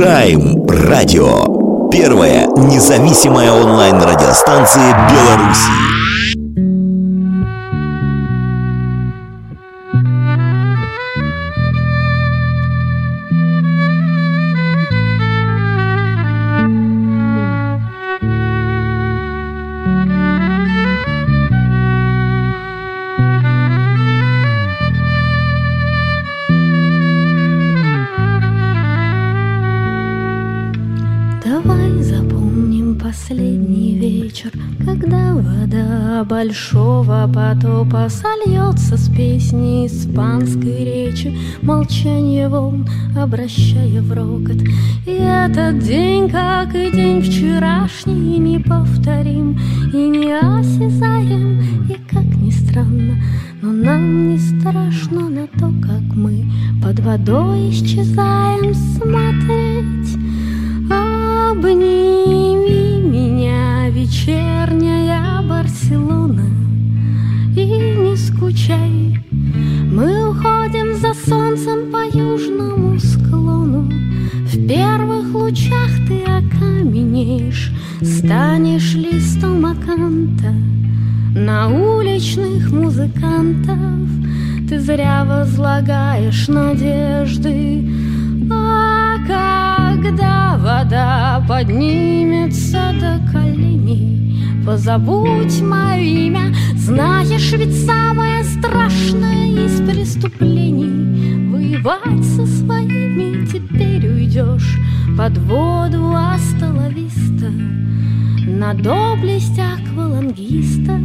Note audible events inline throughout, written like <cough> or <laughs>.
Прайм Радио. Первая независимая онлайн-радиостанция Беларуси. Большого потопа Сольется с песней испанской речи. Молчание волн, обращая в рокот. И этот день, как и день вчерашний Неповторим и неосязаем И как ни странно, но нам не страшно На то, как мы под водой исчезаем Смотреть. Обними меня, вечерняя Барселона И не скучай Мы уходим за солнцем по южному склону. В первых лучах ты окаменеешь Станешь листом аканта. На уличных музыкантов Ты зря возлагаешь надежды. А когда вода поднимется до коленей Позабудь мое имя, знаешь, ведь самое страшное из преступлений. Воевать со своими теперь уйдешь. Под воду астоловиста На доблесть аквалангистов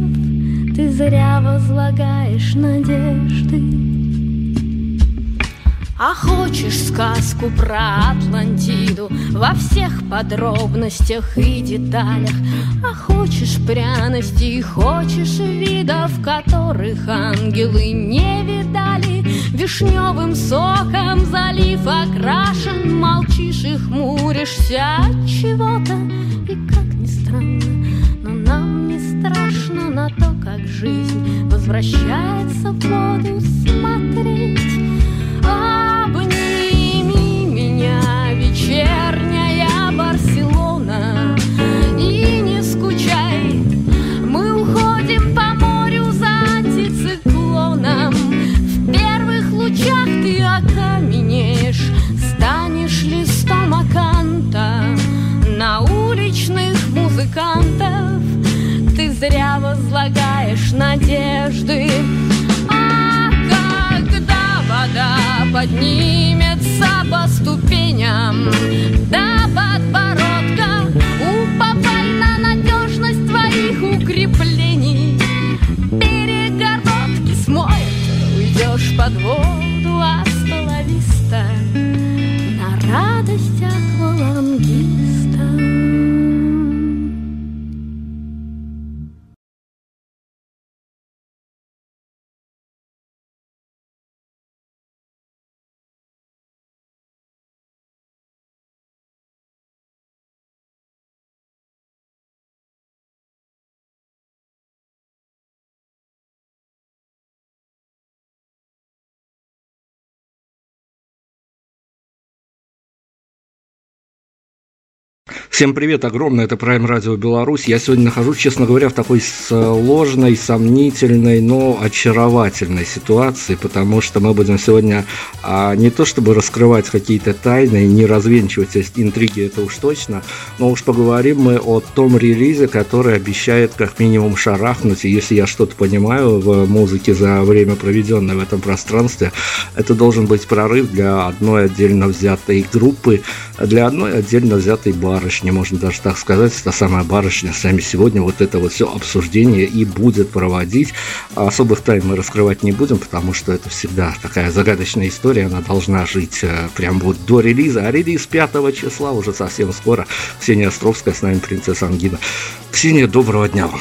ты зря возлагаешь надежды а хочешь сказку про Атлантиду Во всех подробностях и деталях? А хочешь пряностей, хочешь видов Которых ангелы не видали? Вишневым соком залив окрашен Молчишь и хмуришься от чего-то. И как ни странно, но нам не страшно На то, как жизнь возвращается в воду смотреть музыкантов ты зря возлагаешь надежды А когда вода поднимется по ступеням до подбородка. Уповай на надежность твоих укреплений. Перегородки смоет, уйдешь под воду астоловиста на радость Всем привет, огромное, это Prime Radio Беларусь. Я сегодня нахожусь, честно говоря, в такой сложной, сомнительной, но очаровательной ситуации, потому что мы будем сегодня а, не то чтобы раскрывать какие-то тайны, не развенчивать интриги, это уж точно, но уж поговорим мы о том релизе, который обещает как минимум шарахнуть, и если я что-то понимаю в музыке за время, проведенное в этом пространстве, это должен быть прорыв для одной отдельно взятой группы, для одной отдельно взятой барышни можно даже так сказать, та самая барышня с нами сегодня вот это вот все обсуждение и будет проводить. Особых тайн мы раскрывать не будем, потому что это всегда такая загадочная история, она должна жить э, прям вот до релиза. А релиз 5 числа уже совсем скоро. Ксения Островская с нами, принцесса Ангина. Ксения, доброго дня вам.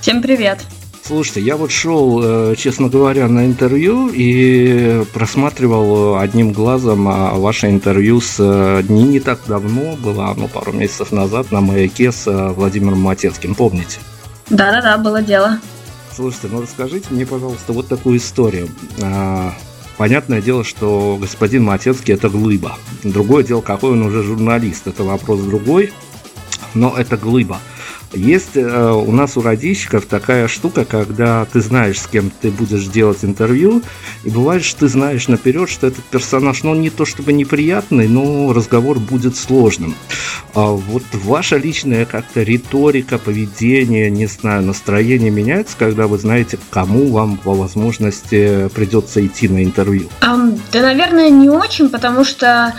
Всем привет. Слушайте, я вот шел, э, честно говоря, на интервью и просматривал одним глазом а, ваше интервью с э, не, не так давно, было оно пару месяцев назад на маяке с э, Владимиром Матецким, помните? Да-да-да, было дело. Слушайте, ну расскажите мне, пожалуйста, вот такую историю. А, понятное дело, что господин Матецкий это глыба. Другое дело, какой он уже журналист, это вопрос другой, но это глыба. Есть э, у нас у радищиков такая штука, когда ты знаешь, с кем ты будешь делать интервью, и бывает, что ты знаешь наперед, что этот персонаж, ну, не то чтобы неприятный, но разговор будет сложным. А вот ваша личная как-то риторика, поведение, не знаю, настроение меняется, когда вы знаете, кому вам по возможности придется идти на интервью? Um, да, наверное, не очень, потому что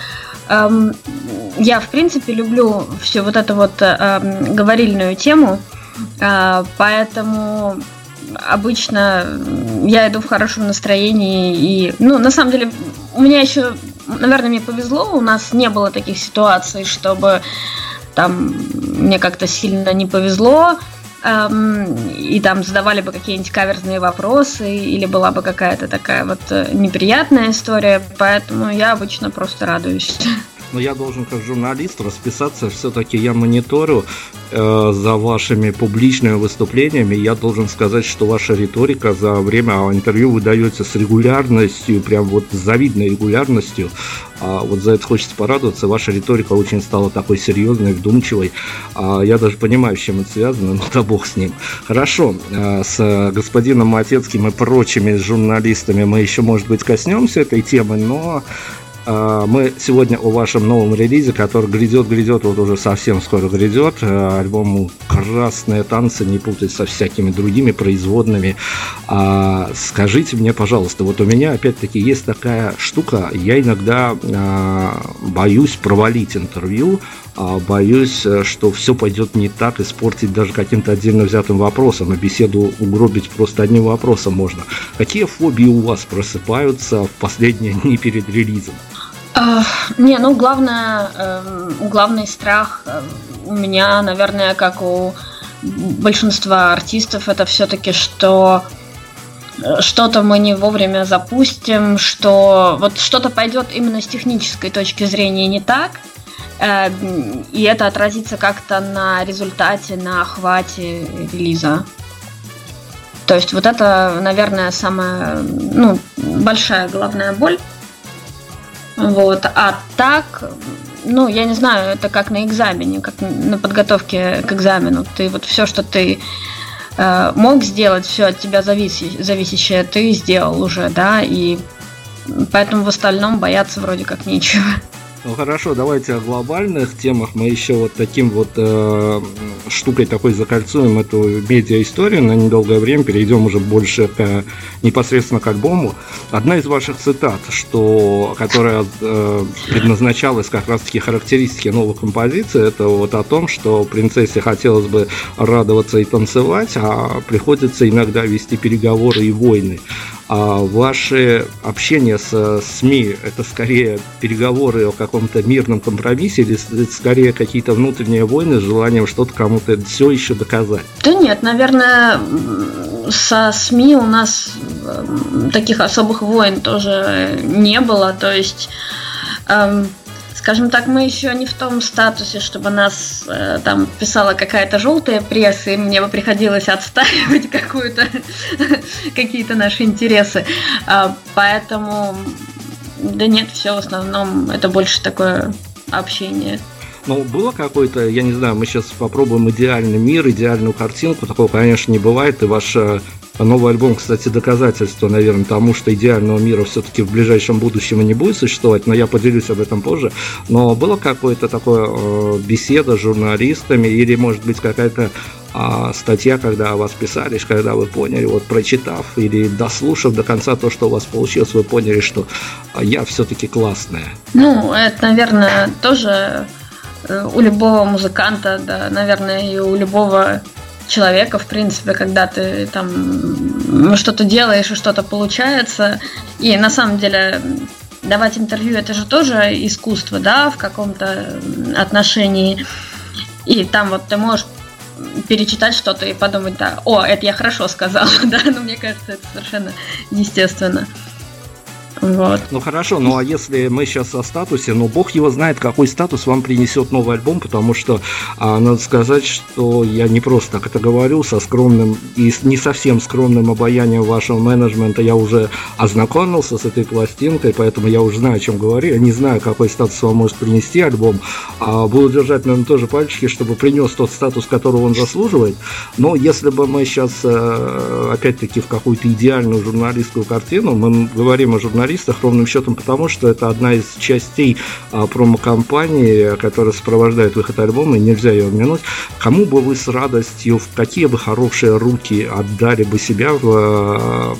я, в принципе, люблю всю вот эту вот говорильную тему, э, поэтому обычно я иду в хорошем настроении и, ну, на самом деле, у меня еще, наверное, мне повезло, у нас не было таких ситуаций, чтобы там мне как-то сильно не повезло, и там задавали бы какие-нибудь каверзные вопросы, или была бы какая-то такая вот э, неприятная история, поэтому я обычно просто радуюсь. <laughs> но я должен как журналист расписаться, все-таки я мониторю э, за вашими публичными выступлениями, я должен сказать, что ваша риторика за время интервью выдается с регулярностью, прям вот с завидной регулярностью, а вот за это хочется порадоваться, ваша риторика очень стала такой серьезной, вдумчивой, а я даже понимаю, с чем это связано, но да бог с ним. Хорошо, э, с господином Матецким и прочими журналистами мы еще, может быть, коснемся этой темы, но мы сегодня о вашем новом релизе, который грядет, грядет, вот уже совсем скоро грядет. А, альбому «Красные танцы», не путать со всякими другими производными. А, скажите мне, пожалуйста, вот у меня опять-таки есть такая штука, я иногда боюсь провалить интервью, боюсь, что все пойдет не так, испортить даже каким-то отдельно взятым вопросом, и беседу угробить просто одним вопросом можно. Какие фобии у вас просыпаются в последние дни перед релизом? Не, ну главное, эм, главный страх э, у меня, наверное, как у большинства артистов, это все-таки, что э, что-то мы не вовремя запустим, что вот что-то пойдет именно с технической точки зрения не так, э, и это отразится как-то на результате, на охвате релиза. То есть вот это, наверное, самая ну, большая главная боль. Вот. А так, ну, я не знаю, это как на экзамене, как на подготовке к экзамену. Ты вот все, что ты э, мог сделать, все от тебя зависи, зависящее, ты сделал уже, да, и поэтому в остальном бояться вроде как нечего. Ну хорошо, давайте о глобальных темах. Мы еще вот таким вот э, штукой такой закольцуем эту медиа-историю на недолгое время, перейдем уже больше к, непосредственно к альбому. Одна из ваших цитат, что, которая э, предназначалась как раз-таки характеристики новой композиции, это вот о том, что принцессе хотелось бы радоваться и танцевать, а приходится иногда вести переговоры и войны. А ваше общение с СМИ – это скорее переговоры о каком-то мирном компромиссе или скорее какие-то внутренние войны с желанием что-то кому-то все еще доказать? Да нет, наверное, со СМИ у нас таких особых войн тоже не было. То есть эм, скажем так, мы еще не в том статусе, чтобы нас э, там писала какая-то желтая пресса, и мне бы приходилось отстаивать <laughs> какую-то какие-то наши интересы. А, поэтому, да нет, все в основном это больше такое общение. Ну, было какое-то, я не знаю, мы сейчас попробуем идеальный мир, идеальную картинку, такого, конечно, не бывает, и ваша Новый альбом, кстати, доказательство, наверное, тому, что идеального мира все-таки в ближайшем будущем не будет существовать, но я поделюсь об этом позже. Но было какое-то такое э, беседа с журналистами или, может быть, какая-то а статья, когда о вас писали, когда вы поняли, вот прочитав или дослушав до конца то, что у вас получилось, вы поняли, что а, я все-таки классная? Ну, это, наверное, тоже э, у любого музыканта, да, наверное, и у любого человека, в принципе, когда ты там что-то делаешь и что-то получается. И на самом деле давать интервью это же тоже искусство, да, в каком-то отношении. И там вот ты можешь перечитать что-то и подумать, да, о, это я хорошо сказала, <laughs> да, но мне кажется, это совершенно естественно. Вот. Ну хорошо, ну а если мы сейчас о статусе, ну бог его знает, какой статус вам принесет новый альбом, потому что а, надо сказать, что я не просто так это говорю, со скромным и не совсем скромным обаянием вашего менеджмента я уже ознакомился с этой пластинкой, поэтому я уже знаю, о чем говорю. Я не знаю, какой статус вам может принести альбом. А, буду держать, наверное, тоже пальчики, чтобы принес тот статус, которого он заслуживает. Но если бы мы сейчас, э, опять-таки, в какую-то идеальную журналистскую картину, мы говорим о журналистах ровным счетом потому, что это одна из частей а, промо-компании, которая сопровождает выход альбома, и нельзя ее минуть. Кому бы вы с радостью, в какие бы хорошие руки отдали бы себя в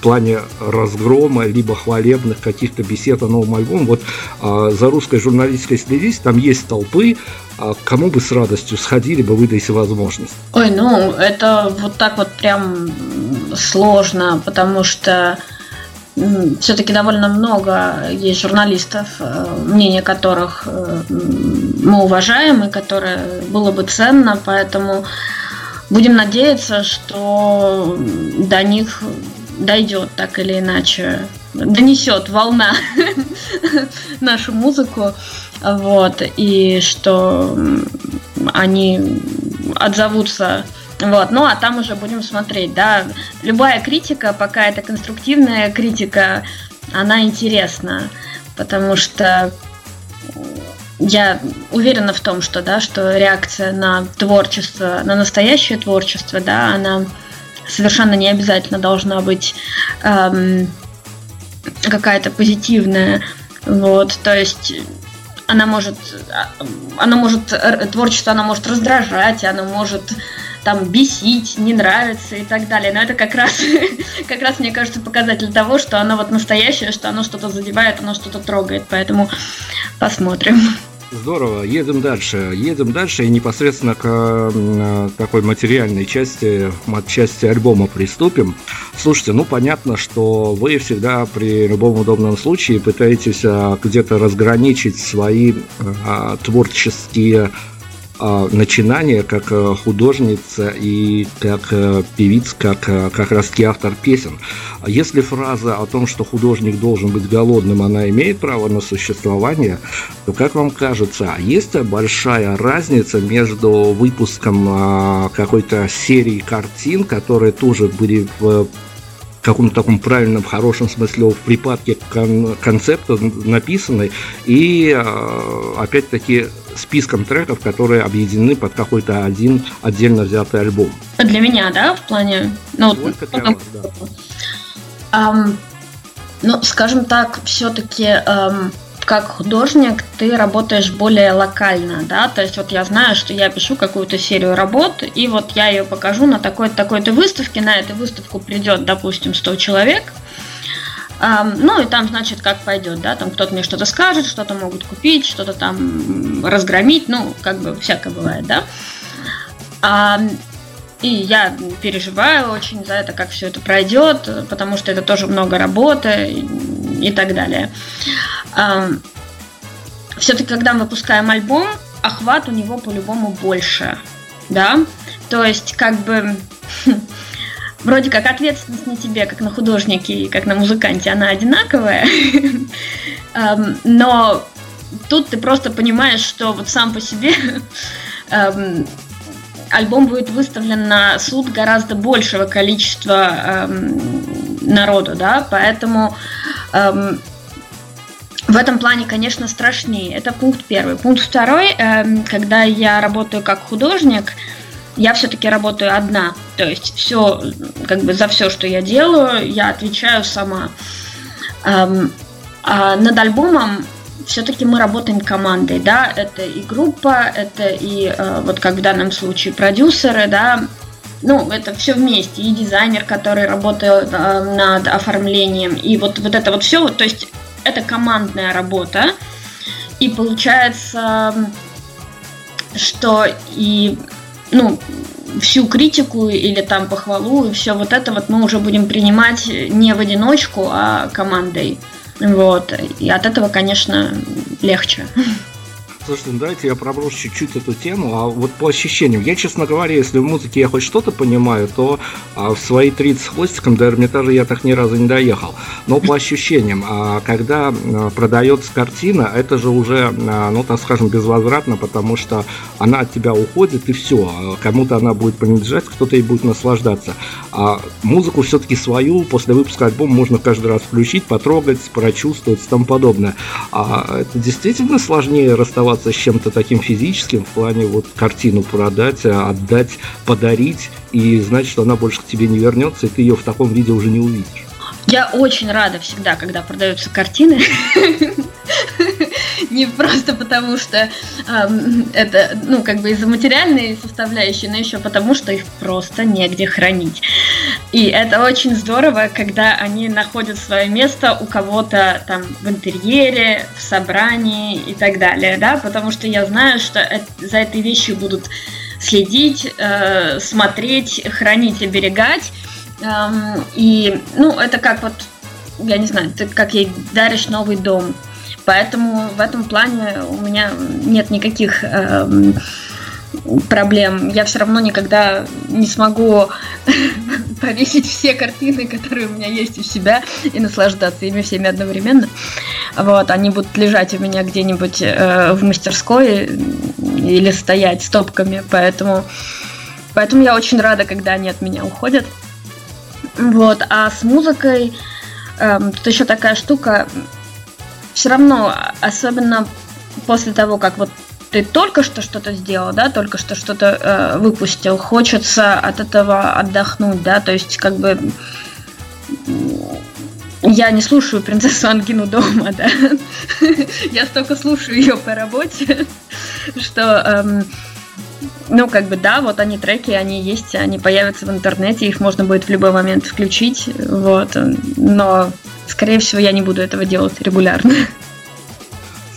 плане разгрома, либо хвалебных каких-то бесед о новом альбоме. Вот а, за русской журналистикой следить, там есть толпы, а кому бы с радостью сходили бы вы, если возможность? Ой, ну, это вот так вот прям сложно, потому что все-таки довольно много есть журналистов, э, мнение которых э, мы уважаем и которое было бы ценно, поэтому будем надеяться, что до них дойдет так или иначе, донесет волна <laughs> нашу музыку, вот, и что они отзовутся вот, ну а там уже будем смотреть, да. Любая критика, пока это конструктивная критика, она интересна, потому что я уверена в том, что, да, что реакция на творчество, на настоящее творчество, да, она совершенно не обязательно должна быть эм, какая-то позитивная. Вот, то есть она может, а, она может, творчество она может раздражать, она может там бесить, не нравится и так далее. Но это как раз, <laughs> как раз, мне кажется, показатель того, что оно вот настоящее, что оно что-то задевает, оно что-то трогает. Поэтому посмотрим. Здорово, едем дальше. Едем дальше и непосредственно к такой материальной части, части альбома приступим. Слушайте, ну понятно, что вы всегда при любом удобном случае пытаетесь а, где-то разграничить свои а, творческие а, начинания как э, художница и как э, певица, как э, как раз автор песен. Если фраза о том, что художник должен быть голодным, она имеет право на существование, то, как вам кажется, а есть большая разница между выпуском какой-то серии картин, которые тоже были в каком-то таком правильном, хорошем смысле в припадке кон- концепта написаны, и опять-таки списком треков, которые объединены под какой-то один отдельно взятый альбом. Для меня, да, в плане... Ну, Только для вас, да. Um, ну, скажем так, все-таки um, как художник ты работаешь более локально, да, то есть вот я знаю, что я пишу какую-то серию работ, и вот я ее покажу на такой-то такой-то выставке, на эту выставку придет, допустим, 100 человек, ну и там, значит, как пойдет, да, там кто-то мне что-то скажет, что-то могут купить, что-то там разгромить, ну, как бы всякое бывает, да. И я переживаю очень за это, как все это пройдет, потому что это тоже много работы и, так далее. Все-таки, когда мы выпускаем альбом, охват у него по-любому больше, да. То есть, как бы <laughs> вроде как ответственность на тебе, как на художнике и как на музыканте, она одинаковая, <laughs> но тут ты просто понимаешь, что вот сам по себе <laughs> альбом будет выставлен на суд гораздо большего количества народу, да, поэтому в этом плане, конечно, страшнее. Это пункт первый. Пункт второй, когда я работаю как художник, я все-таки работаю одна. То есть все, как бы за все, что я делаю, я отвечаю сама. А над альбомом все-таки мы работаем командой, да, это и группа, это и э, вот как в данном случае продюсеры, да, ну, это все вместе, и дизайнер, который работает э, над оформлением, и вот, вот это вот все, то есть это командная работа, и получается, что и ну, всю критику или там похвалу и все вот это вот мы уже будем принимать не в одиночку, а командой. Вот. И от этого, конечно, легче. Слушайте, ну давайте я проброшу чуть-чуть эту тему, а вот по ощущениям. Я, честно говоря, если в музыке я хоть что-то понимаю, то а, в свои 30 с хвостиком до Эрмитажа я так ни разу не доехал. Но по ощущениям, а, когда а, продается картина, это же уже, а, ну так скажем, безвозвратно, потому что она от тебя уходит и все. А кому-то она будет принадлежать, кто-то ей будет наслаждаться. А музыку все-таки свою после выпуска альбома можно каждый раз включить, потрогать, прочувствовать и тому подобное. А это действительно сложнее расставаться с чем-то таким физическим в плане вот картину продать, а отдать, подарить и знать, что она больше к тебе не вернется, и ты ее в таком виде уже не увидишь. Я очень рада всегда, когда продаются картины. <laughs> Не просто потому, что это, ну, как бы из-за материальной составляющей, но еще потому, что их просто негде хранить. И это очень здорово, когда они находят свое место у кого-то там в интерьере, в собрании и так далее, да, потому что я знаю, что за этой вещью будут следить, э, смотреть, хранить, оберегать. И, ну, это как вот, я не знаю, ты как ей даришь новый дом. Поэтому в этом плане у меня нет никаких эм, проблем. Я все равно никогда не смогу <laughs> повесить все картины, которые у меня есть у себя, и наслаждаться ими всеми одновременно. Вот, они будут лежать у меня где-нибудь э, в мастерской или стоять стопками, поэтому, поэтому я очень рада, когда они от меня уходят. Вот, а с музыкой эм, тут еще такая штука, все равно, особенно после того, как вот ты только что что-то сделал, да, только что что-то э, выпустил, хочется от этого отдохнуть, да, то есть как бы я не слушаю принцессу Ангину дома, да, <laughs> я столько слушаю ее по работе, <laughs> что эм, ну, как бы, да, вот они треки, они есть, они появятся в интернете, их можно будет в любой момент включить, вот, но, скорее всего, я не буду этого делать регулярно.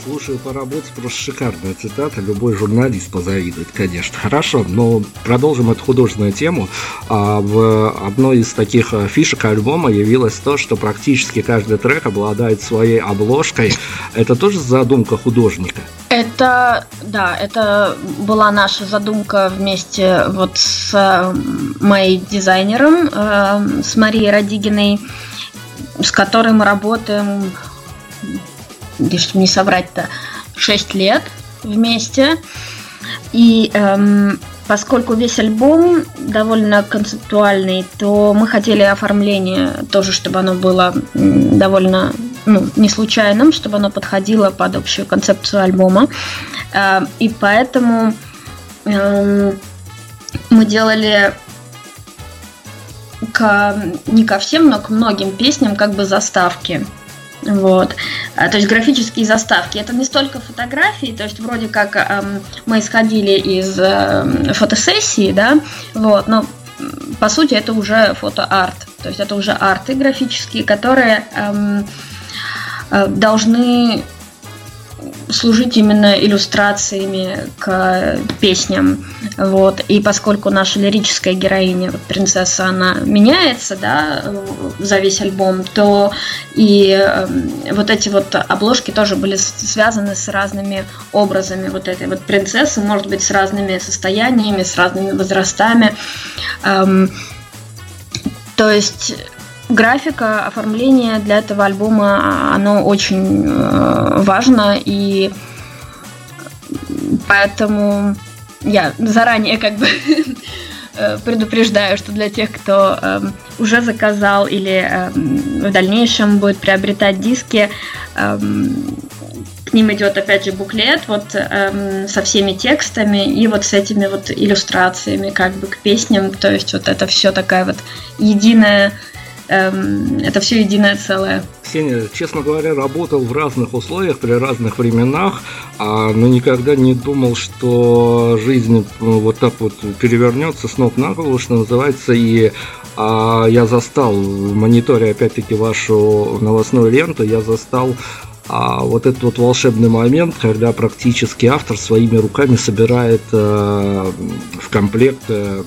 Слушаю по работе, просто шикарная цитата. Любой журналист позавидует, конечно. Хорошо, но продолжим эту художественную тему. А в одной из таких э, фишек альбома явилось то, что практически каждый трек обладает своей обложкой. Это тоже задумка художника? Это, да, это была наша задумка вместе вот с э, моим дизайнером, э, с Марией Радигиной, с которой мы работаем чтобы не соврать-то, 6 лет вместе. И эм, поскольку весь альбом довольно концептуальный, то мы хотели оформление тоже, чтобы оно было довольно ну, не случайным, чтобы оно подходило под общую концепцию альбома. Э, и поэтому э, мы делали к, не ко всем, но к многим песням как бы заставки. Вот. А, то есть графические заставки. Это не столько фотографии, то есть вроде как эм, мы исходили из э, фотосессии, да, вот, но по сути это уже фотоарт. То есть это уже арты графические, которые эм, э, должны служить именно иллюстрациями к песням. Вот. И поскольку наша лирическая героиня, вот принцесса, она меняется, да, за весь альбом, то и э, вот эти вот обложки тоже были связаны с разными образами вот этой вот принцессы, может быть, с разными состояниями, с разными возрастами. Эм, то есть графика, оформление для этого альбома, оно очень э, важно, и поэтому я заранее как бы <laughs> э, предупреждаю, что для тех, кто э, уже заказал или э, в дальнейшем будет приобретать диски, э, к ним идет опять же буклет вот э, со всеми текстами и вот с этими вот иллюстрациями как бы к песням, то есть вот это все такая вот единая эм, это все единое целое. Ксения, честно говоря, работал в разных условиях при разных временах, а, но никогда не думал, что жизнь ну, вот так вот перевернется с ног на голову, что называется, и а, я застал мониторе опять-таки вашу новостную ленту, я застал а вот этот вот волшебный момент, когда практически автор своими руками собирает э, в комплект э,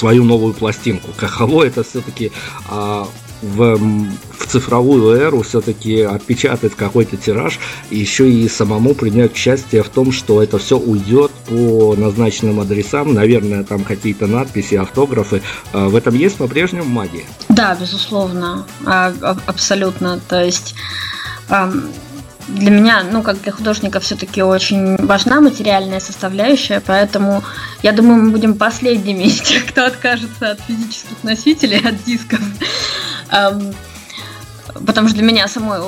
свою новую пластинку. Кахало это все-таки а, в, в цифровую эру все-таки отпечатать какой-то тираж и еще и самому принять участие в том, что это все уйдет по назначенным адресам, наверное, там какие-то надписи, автографы. А, в этом есть по-прежнему магия? Да, безусловно, а, абсолютно. То есть для меня, ну, как для художника, все-таки очень важна материальная составляющая, поэтому я думаю, мы будем последними из тех, кто откажется от физических носителей, от дисков. Потому что для меня самой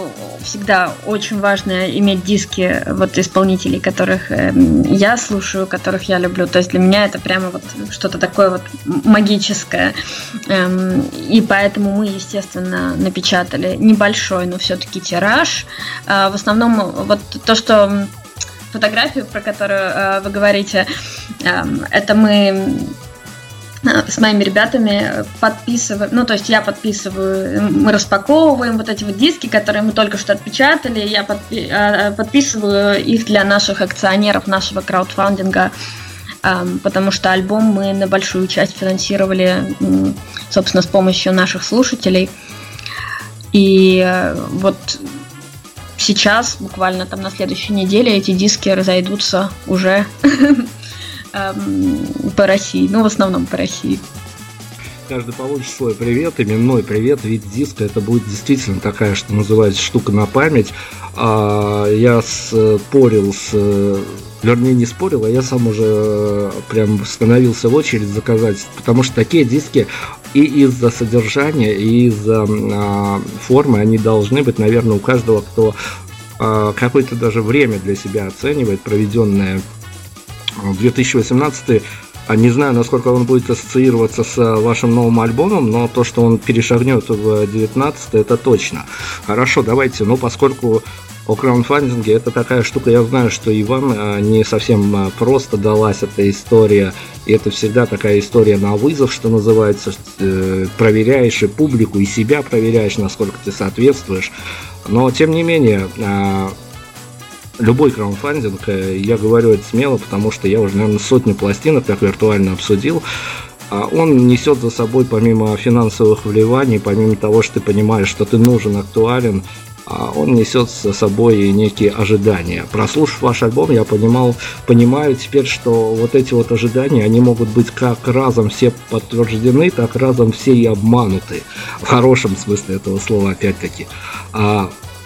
всегда очень важно иметь диски вот исполнителей, которых э, я слушаю, которых я люблю. То есть для меня это прямо вот что-то такое вот магическое. Эм, и поэтому мы, естественно, напечатали небольшой, но все-таки тираж. Э, в основном вот то, что фотографию, про которую э, вы говорите, э, это мы с моими ребятами подписываем, ну, то есть я подписываю, мы распаковываем вот эти вот диски, которые мы только что отпечатали, я подпи- а, подписываю их для наших акционеров нашего краудфандинга, потому что альбом мы на большую часть финансировали, собственно, с помощью наших слушателей. И э, вот сейчас, буквально там на следующей неделе, эти диски разойдутся уже эм, <laughs> по России, ну, в основном по России. Каждый получит свой привет, именной привет, вид диска. Это будет действительно такая, что называется, штука на память. А, я спорил с вернее не спорил, а я сам уже прям становился в очередь заказать, потому что такие диски и из-за содержания, и из-за а, формы они должны быть, наверное, у каждого, кто а, какое-то даже время для себя оценивает, проведенное 2018 а не знаю, насколько он будет ассоциироваться с вашим новым альбомом, но то, что он перешагнет в 19 это точно. Хорошо, давайте, ну, поскольку о краундфандинге это такая штука, я знаю, что и вам а, не совсем а, просто далась эта история, и это всегда такая история на вызов, что называется, э, проверяешь и публику, и себя проверяешь, насколько ты соответствуешь, но тем не менее, любой краундфандинг, э, я говорю это смело, потому что я уже, наверное, сотни пластинок так виртуально обсудил, а он несет за собой, помимо финансовых вливаний, помимо того, что ты понимаешь, что ты нужен, актуален, а он несет за собой некие ожидания. Прослушав ваш альбом, я понимал, понимаю теперь, что вот эти вот ожидания, они могут быть как разом все подтверждены, так разом все и обмануты. В хорошем смысле этого слова, опять-таки.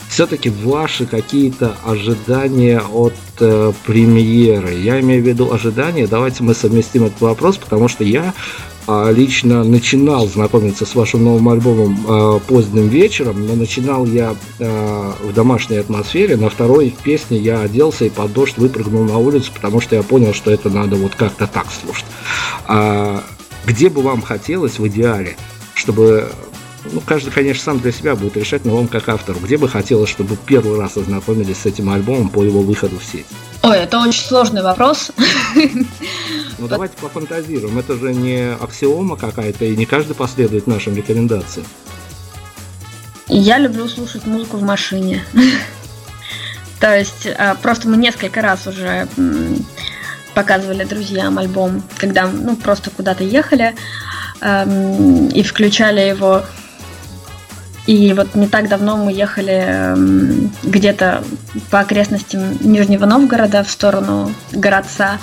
Все-таки ваши какие-то ожидания от э, премьеры. Я имею в виду ожидания. Давайте мы совместим этот вопрос, потому что я э, лично начинал знакомиться с вашим новым альбомом э, поздним вечером, но начинал я э, в домашней атмосфере. На второй песне я оделся и под дождь выпрыгнул на улицу, потому что я понял, что это надо вот как-то так слушать. А, где бы вам хотелось в идеале, чтобы ну, каждый, конечно, сам для себя будет решать, но вам как автору, где бы хотелось, чтобы первый раз ознакомились с этим альбомом по его выходу в сеть? Ой, это очень сложный вопрос. Ну давайте пофантазируем. Это же не аксиома какая-то, и не каждый последует нашим рекомендациям. Я люблю слушать музыку в машине. <laughs> То есть а, просто мы несколько раз уже показывали друзьям альбом, когда ну просто куда-то ехали эм, и включали его и вот не так давно мы ехали эм, где-то по окрестностям Нижнего Новгорода в сторону городца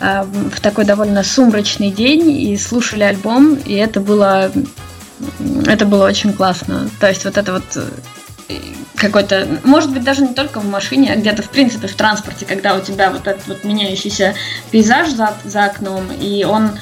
э, в такой довольно сумрачный день и слушали альбом, и это было это было очень классно. То есть вот это вот э, какой-то, может быть, даже не только в машине, а где-то, в принципе, в транспорте, когда у тебя вот этот вот меняющийся пейзаж за, за окном, и он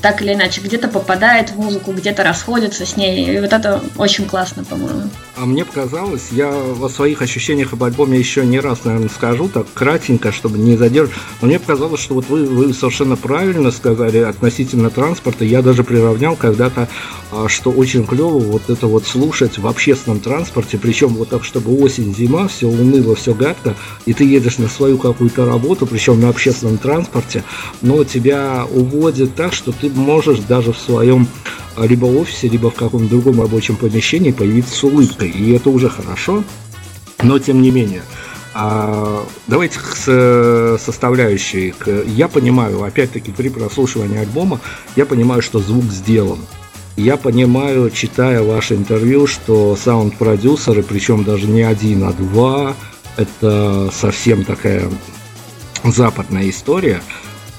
так или иначе где-то попадает в музыку, где-то расходится с ней. И вот это очень классно, по-моему. А мне показалось, я о своих ощущениях об альбоме еще не раз, наверное, скажу, так кратенько, чтобы не задерживать. Но мне показалось, что вот вы, вы совершенно правильно сказали относительно транспорта. Я даже приравнял когда-то, а, что очень клево вот это вот слушать в общественном транспорте, причем вот так, чтобы осень, зима, все уныло, все гадко, и ты едешь на свою какую-то работу, причем на общественном транспорте, но тебя уводит так, что ты можешь даже в своем а, либо офисе, либо в каком-то другом рабочем помещении появиться с улыбкой. И это уже хорошо, но тем не менее. А, давайте к составляющей. Я понимаю, опять-таки, при прослушивании альбома, я понимаю, что звук сделан. Я понимаю, читая ваше интервью, что саунд-продюсеры, причем даже не один, а два, это совсем такая западная история.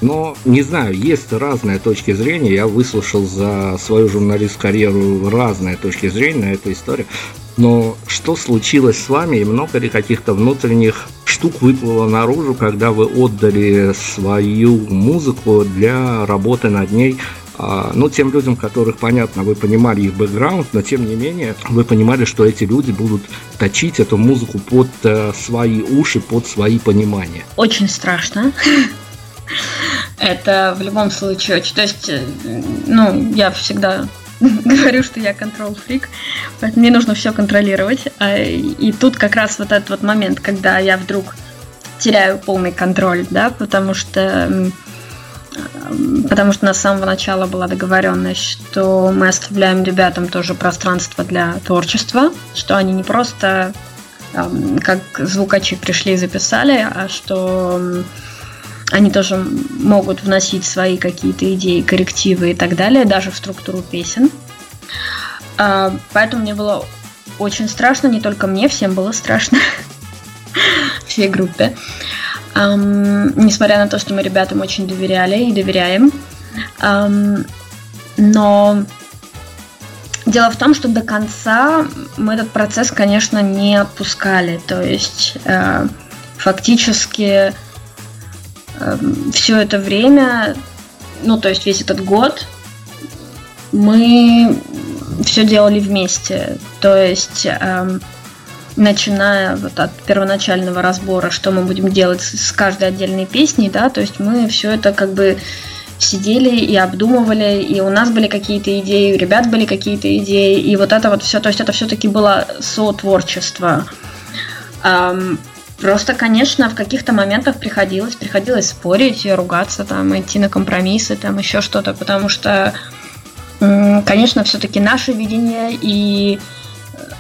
Но, не знаю, есть разные точки зрения. Я выслушал за свою журналистскую карьеру разные точки зрения на эту историю. Но что случилось с вами и много ли каких-то внутренних штук выплыло наружу, когда вы отдали свою музыку для работы над ней а, ну, тем людям, которых, понятно, вы понимали их бэкграунд, но тем не менее вы понимали, что эти люди будут точить эту музыку под э, свои уши, под свои понимания. Очень страшно. <laughs> Это в любом случае То есть, э, ну, я всегда <laughs> говорю, что я контрол-фрик, поэтому мне нужно все контролировать. А, и тут как раз вот этот вот момент, когда я вдруг теряю полный контроль, да, потому что потому что на самого начала была договоренность, что мы оставляем ребятам тоже пространство для творчества, что они не просто как звукачи пришли и записали, а что они тоже могут вносить свои какие-то идеи, коррективы и так далее, даже в структуру песен. А, поэтому мне было очень страшно, не только мне, всем было страшно, <laughs> всей группе. Несмотря на то, что мы ребятам очень доверяли и доверяем. Но дело в том, что до конца мы этот процесс, конечно, не отпускали. То есть э, фактически все это время, ну то есть весь этот год, мы все делали вместе. То есть э, начиная вот от первоначального разбора, что мы будем делать с каждой отдельной песней, да, то есть мы все это как бы сидели и обдумывали, и у нас были какие-то идеи, у ребят были какие-то идеи, и вот это вот все, то есть это все-таки было сотворчество. Просто, конечно, в каких-то моментах приходилось, приходилось спорить, ругаться, там, идти на компромиссы, там, еще что-то, потому что, конечно, все-таки наше видение и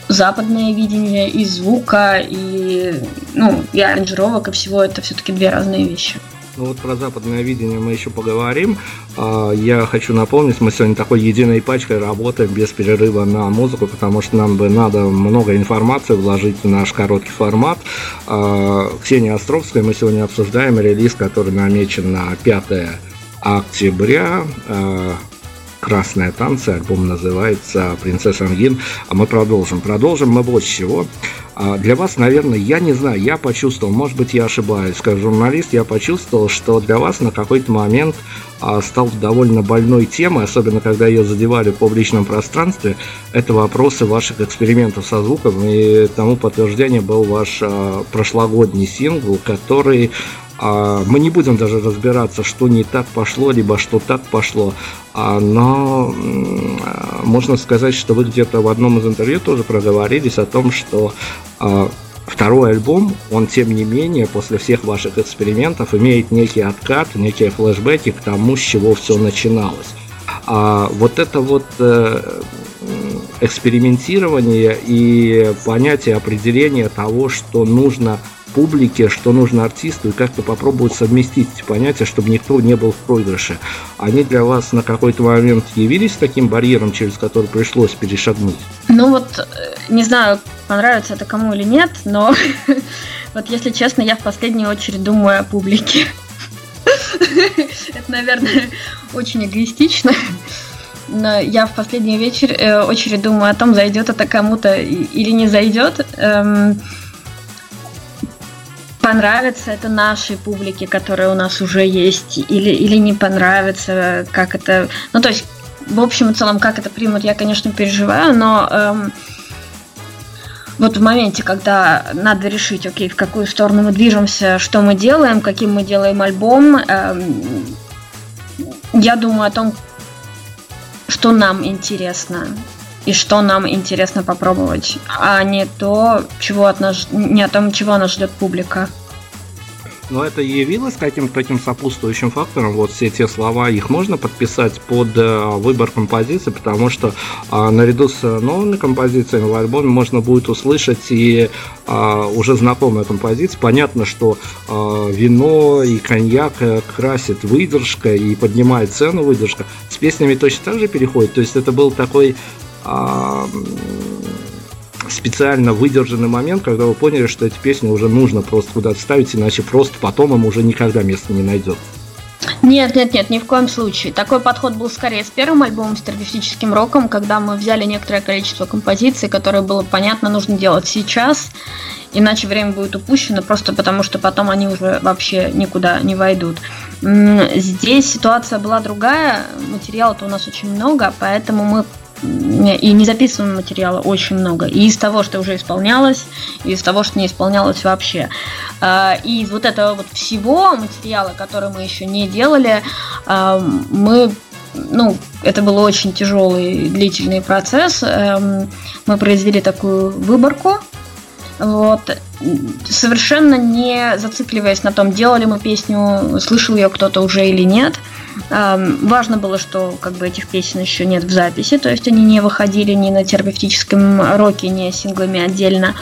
западное видение и звука, и, ну, и аранжировок, и всего это все-таки две разные вещи. Ну вот про западное видение мы еще поговорим. А, я хочу напомнить, мы сегодня такой единой пачкой работаем без перерыва на музыку, потому что нам бы надо много информации вложить в наш короткий формат. А, Ксения Островская, мы сегодня обсуждаем релиз, который намечен на 5 октября. «Красные танцы», альбом называется «Принцесса Ангин», а мы продолжим. Продолжим мы вот с чего. А для вас, наверное, я не знаю, я почувствовал, может быть, я ошибаюсь, как журналист, я почувствовал, что для вас на какой-то момент а, стал довольно больной темой, особенно когда ее задевали в публичном пространстве, это вопросы ваших экспериментов со звуком, и тому подтверждение был ваш а, прошлогодний сингл, который мы не будем даже разбираться, что не так пошло, либо что так пошло. А, но можно сказать, что вы где-то в одном из интервью тоже проговорились о том, что а, второй альбом, он тем не менее, после всех ваших экспериментов, имеет некий откат, некие флешбеки к тому, с чего все начиналось. А вот это вот э, экспериментирование и понятие определения того, что нужно публике, что нужно артисту, и как-то попробовать совместить эти понятия, чтобы никто не был в проигрыше. Они для вас на какой-то момент явились таким барьером, через который пришлось перешагнуть? Ну вот, э, не знаю, понравится это кому или нет, но <laughs> вот если честно, я в последнюю очередь думаю о публике. <laughs> Это, наверное, очень эгоистично. Но я в последний вечер э, очередь думаю о том, зайдет это кому-то или не зайдет. Эм, понравится это нашей публике, которая у нас уже есть, или, или не понравится, как это... Ну, то есть, в общем и целом, как это примут, я, конечно, переживаю, но эм, вот в моменте, когда надо решить, окей, в какую сторону мы движемся, что мы делаем, каким мы делаем альбом, эм, я думаю о том, что нам интересно и что нам интересно попробовать, а не то, чего от нас, не о том, чего нас ждет публика. Но это явилось каким-то таким сопутствующим фактором. Вот все те слова, их можно подписать под э, выбор композиции, потому что а, наряду с новыми композициями в альбоме можно будет услышать и а, уже знакомые композиции. Понятно, что а, вино и коньяк э, красит выдержка и поднимает цену выдержка. С песнями точно так же переходит. То есть это был такой а, специально выдержанный момент, когда вы поняли, что эти песни уже нужно просто куда-то ставить, иначе просто потом им уже никогда места не найдет. Нет, нет, нет, ни в коем случае. Такой подход был скорее с первым альбомом с терапевтическим роком, когда мы взяли некоторое количество композиций, которые было понятно нужно делать сейчас, иначе время будет упущено, просто потому что потом они уже вообще никуда не войдут. Здесь ситуация была другая, материала-то у нас очень много, поэтому мы и не записанного материала очень много. И из того, что уже исполнялось, и из того, что не исполнялось вообще. А, и из вот этого вот всего материала, который мы еще не делали, а, мы ну, это был очень тяжелый, длительный процесс. Эм, мы произвели такую выборку вот. Совершенно не зацикливаясь на том, делали мы песню, слышал ее кто-то уже или нет. Эм, важно было, что как бы этих песен еще нет в записи, то есть они не выходили ни на терапевтическом роке, ни синглами отдельно.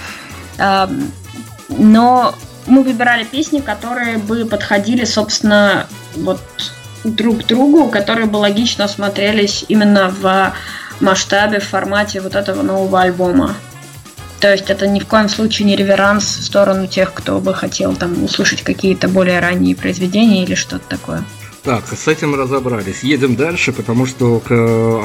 Эм, но мы выбирали песни, которые бы подходили, собственно, вот друг к другу, которые бы логично смотрелись именно в масштабе, в формате вот этого нового альбома. То есть это ни в коем случае не реверанс в сторону тех, кто бы хотел там услышать какие-то более ранние произведения или что-то такое. Так, с этим разобрались. Едем дальше, потому что к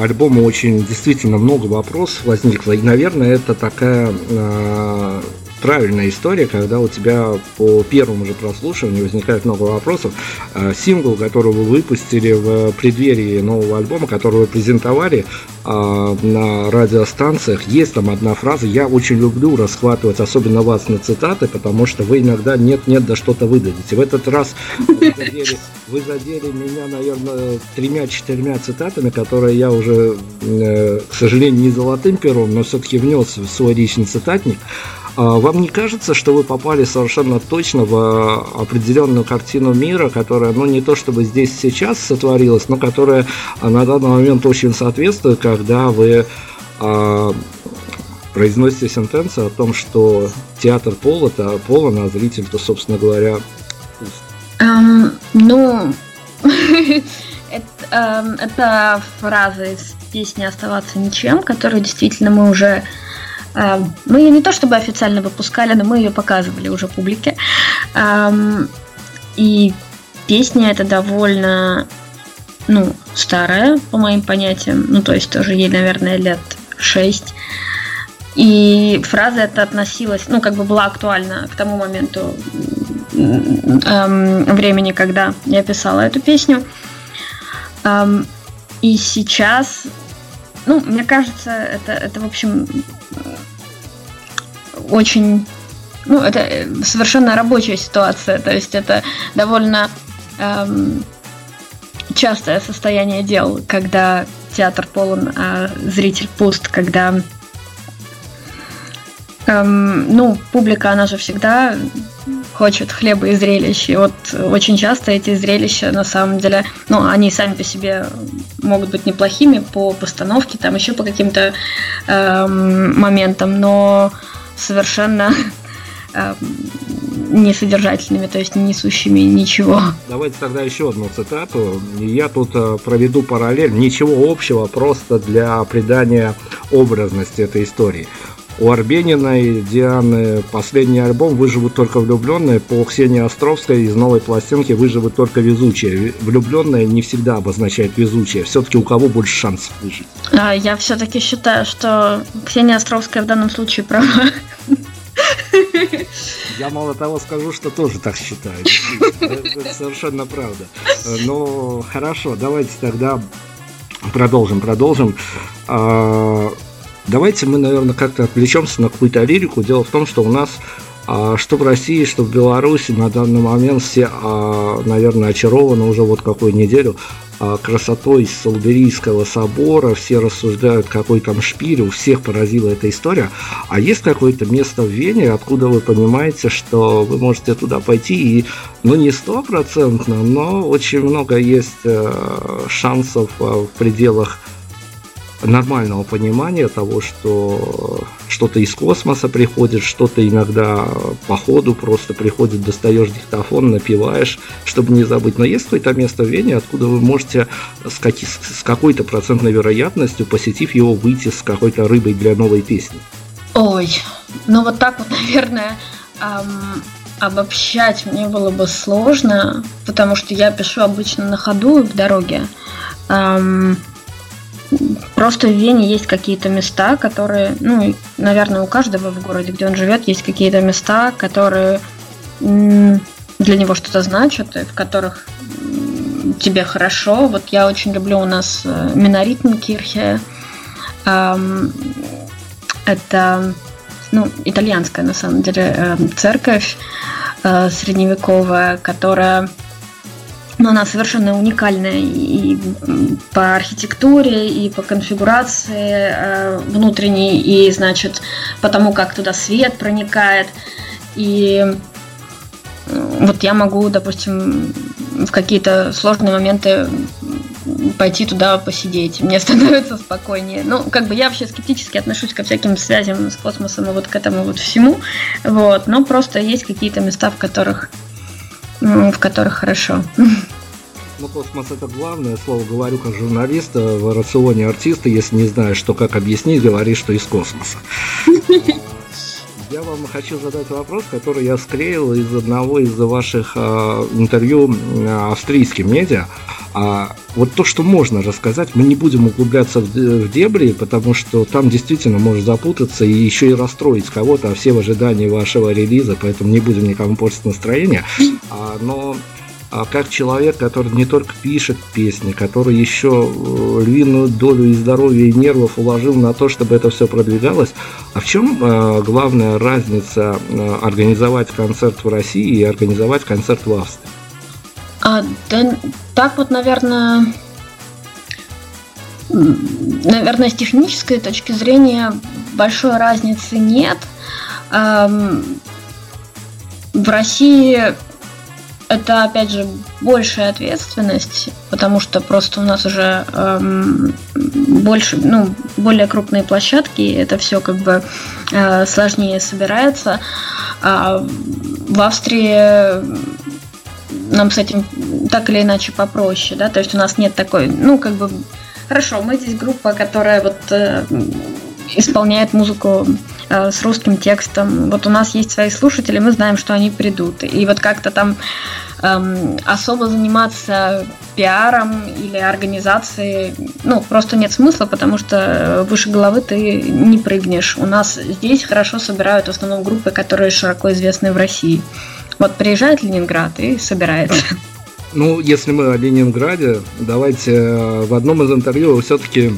альбому очень действительно много вопросов возникло. И, наверное, это такая э, правильная история, когда у тебя по первому же прослушиванию возникает много вопросов. Э, сингл, который вы выпустили в преддверии нового альбома, который вы презентовали э, на радиостанциях, есть там одна фраза. Я очень люблю расхватывать, особенно вас на цитаты, потому что вы иногда нет-нет, да что-то выдадите. В этот раз вы задели, вы задели меня, наверное, тремя-четырьмя цитатами, которые я уже, э, к сожалению, не золотым пером, но все-таки внес в свой личный цитатник. А вам не кажется, что вы попали совершенно точно в а, определенную картину мира, которая, ну, не то чтобы здесь сейчас сотворилась, но которая а, на данный момент очень соответствует, когда вы э, произносите сентенцию о том, что театр пол это полон, а зритель-то, собственно говоря, Um, ну, <laughs> это, это фраза из песни «Оставаться ничем», которую действительно мы уже Эм, мы ее не то чтобы официально выпускали, но мы ее показывали уже публике. И песня это довольно, ну, старая, по моим понятиям. Ну, то есть тоже ей, наверное, лет шесть. И фраза эта относилась, ну, как бы была актуальна к тому моменту эм, времени, когда я писала эту песню. Эм, и сейчас, ну, мне кажется, это, это в общем, очень ну, это э, совершенно рабочая ситуация, то есть это довольно эм, частое состояние дел, когда театр полон, а зритель пуст, когда эм, ну, публика, она же всегда хочет хлеба и зрелищ. И вот очень часто эти зрелища, на самом деле, ну, они сами по себе могут быть неплохими по постановке, там еще по каким-то эм, моментам, но совершенно <laughs> э, несодержательными, то есть не несущими ничего. Давайте тогда еще одну цитату. Я тут э, проведу параллель. Ничего общего, просто для придания образности этой истории. У Арбениной Дианы последний альбом «Выживут только влюбленные» по Ксении Островской из новой пластинки «Выживут только везучие». Влюбленные не всегда обозначает везучие. Все-таки у кого больше шансов выжить? А, я все-таки считаю, что Ксения Островская в данном случае права. Я мало того скажу, что тоже так считаю. Это совершенно правда. Ну, хорошо, давайте тогда продолжим, продолжим. Давайте мы, наверное, как-то отвлечемся на какую-то лирику. Дело в том, что у нас а, что в России, что в Беларуси на данный момент все, а, наверное, очарованы уже вот какую неделю а, красотой Салберийского собора, все рассуждают, какой там шпиль, у всех поразила эта история. А есть какое-то место в Вене, откуда вы понимаете, что вы можете туда пойти и, ну, не стопроцентно, но очень много есть э, шансов в пределах нормального понимания того, что что-то из космоса приходит, что-то иногда по ходу просто приходит, достаешь диктофон, напиваешь, чтобы не забыть. Но есть какое-то место в Вене, откуда вы можете с, каки- с какой-то процентной вероятностью, посетив его, выйти с какой-то рыбой для новой песни? Ой, ну вот так вот, <laughs> наверное, эм, обобщать мне было бы сложно, потому что я пишу обычно на ходу в дороге. Эм, Просто в Вене есть какие-то места, которые, ну, наверное, у каждого в городе, где он живет, есть какие-то места, которые для него что-то значат, в которых тебе хорошо. Вот я очень люблю у нас э, Миноритенкирхе. Это ну, итальянская, на самом деле, э, церковь э, средневековая, которая но она совершенно уникальная и по архитектуре, и по конфигурации э, внутренней, и, значит, по тому, как туда свет проникает. И вот я могу, допустим, в какие-то сложные моменты пойти туда посидеть, мне <laughs> становится спокойнее. Ну, как бы я вообще скептически отношусь ко всяким связям с космосом и вот к этому вот всему, вот, но просто есть какие-то места, в которых в которых хорошо. Ну, космос это главное слово, говорю как журналист, в рационе артиста, если не знаешь, что как объяснить, говори, что из космоса. Я вам хочу задать вопрос, который я склеил из одного из ваших э, интервью австрийским медиа. А вот то, что можно рассказать, мы не будем углубляться в, дебри, потому что там действительно может запутаться и еще и расстроить кого-то, а все в ожидании вашего релиза, поэтому не будем никому портить настроение. А, но а как человек, который не только пишет песни, который еще э, львиную долю и здоровья, и нервов уложил на то, чтобы это все продвигалось. А в чем э, главная разница э, организовать концерт в России и организовать концерт в Австрии? А, да, так вот, наверное, наверное, с технической точки зрения большой разницы нет. Эм, в России это, опять же, большая ответственность, потому что просто у нас уже эм, больше, ну, более крупные площадки, это все как бы э, сложнее собирается. А в Австрии нам с этим так или иначе попроще, да, то есть у нас нет такой, ну, как бы, хорошо, мы здесь группа, которая вот э, исполняет музыку э, с русским текстом. Вот у нас есть свои слушатели, мы знаем, что они придут. И вот как-то там эм, особо заниматься пиаром или организацией, ну, просто нет смысла, потому что выше головы ты не прыгнешь. У нас здесь хорошо собирают в основном группы, которые широко известны в России. Вот приезжает Ленинград и собирается. <laughs> Ну, если мы о Ленинграде, давайте э, в одном из интервью все-таки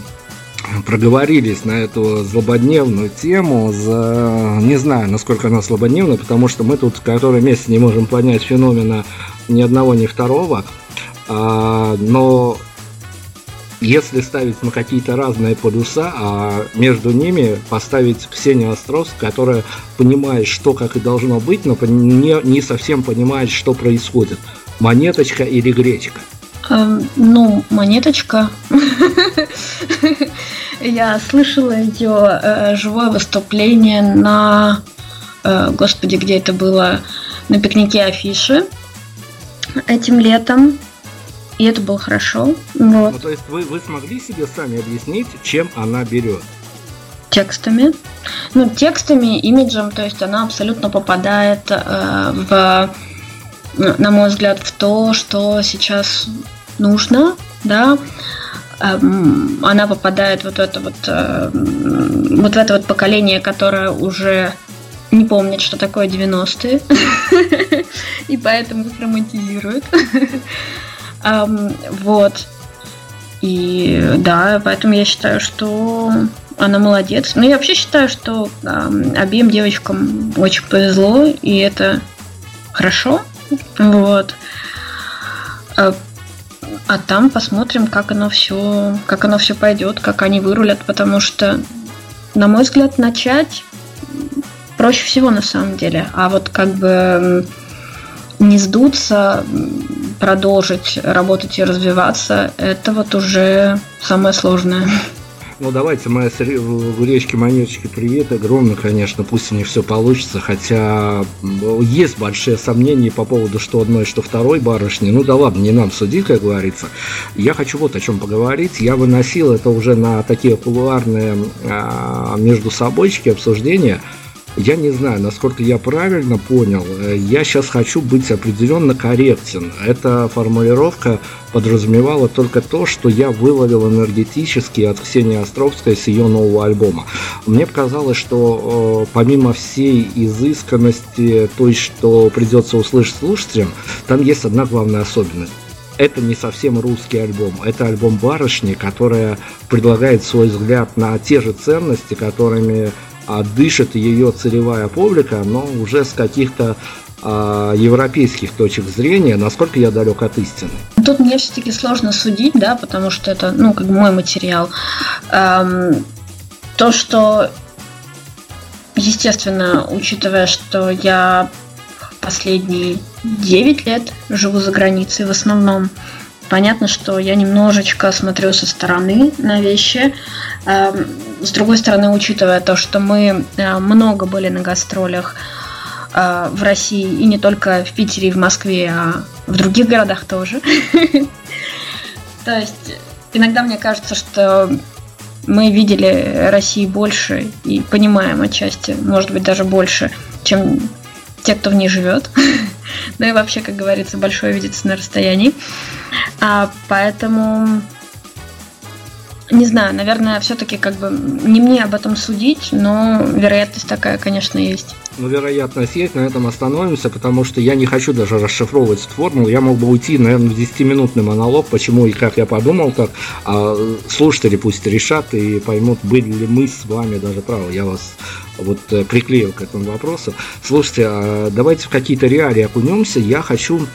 проговорились на эту злободневную тему. За... Не знаю, насколько она злободневная, потому что мы тут который месяц не можем понять феномена ни одного, ни второго. А, но если ставить на какие-то разные полюса, а между ними поставить Ксению Островскую, которая понимает, что как и должно быть, но не, не совсем понимает, что происходит. Монеточка или гречка? Эм, ну, монеточка. <laughs> Я слышала ее э, живое выступление на, э, господи, где это было, на пикнике афиши этим летом. И это было хорошо. Вот. Ну, то есть вы, вы смогли себе сами объяснить, чем она берет? Текстами. Ну, текстами, имиджем, то есть она абсолютно попадает э, в, на мой взгляд, в то, что сейчас нужно, да, эм, она попадает вот в это вот, э, вот в это вот поколение, которое уже не помнит, что такое 90-е, <laughs> и поэтому их романтизирует. <laughs> Эм, вот. И да, поэтому я считаю, что она молодец. Но я вообще считаю, что э, обеим девочкам очень повезло, и это хорошо. Вот. Э, А там посмотрим, как оно все, как оно все пойдет, как они вырулят, потому что, на мой взгляд, начать проще всего на самом деле. А вот как бы не сдуться, продолжить работать и развиваться, это вот уже самое сложное. Ну, давайте мы в речке Монеточки привет. Огромное, конечно, пусть не все получится, хотя есть большие сомнения по поводу что одной, что второй барышни. Ну да ладно, не нам судить, как говорится. Я хочу вот о чем поговорить. Я выносил это уже на такие популярные а, между собойчики обсуждения. Я не знаю, насколько я правильно понял. Э, я сейчас хочу быть определенно корректен. Эта формулировка подразумевала только то, что я выловил энергетически от Ксении Островской с ее нового альбома. Мне показалось, что э, помимо всей изысканности той, что придется услышать слушателям, там есть одна главная особенность это не совсем русский альбом. Это альбом барышни, которая предлагает свой взгляд на те же ценности, которыми а дышит ее целевая публика, но уже с каких-то а, европейских точек зрения, насколько я далек от истины. Тут мне все-таки сложно судить, да, потому что это, ну, как мой материал. Эм, то, что, естественно, учитывая, что я последние 9 лет живу за границей в основном, понятно, что я немножечко смотрю со стороны на вещи. Эм, с другой стороны, учитывая то, что мы э, много были на гастролях э, в России, и не только в Питере и в Москве, а в других городах тоже. <laughs> То есть иногда мне кажется, что мы видели России больше и понимаем отчасти, может быть, даже больше, чем те, кто в ней живет. <laughs> Ну и вообще, как говорится, большое видится на расстоянии. А, поэтому не знаю, наверное, все-таки как бы не мне об этом судить, но вероятность такая, конечно, есть. Ну, вероятность есть, на этом остановимся, потому что я не хочу даже расшифровывать формулу. Я мог бы уйти, наверное, в 10-минутный монолог, почему и как я подумал, как а слушатели пусть решат и поймут, были ли мы с вами даже правы. Я вас вот э, приклеил к этому вопросу. Слушайте, а давайте в какие-то реалии окунемся. Я хочу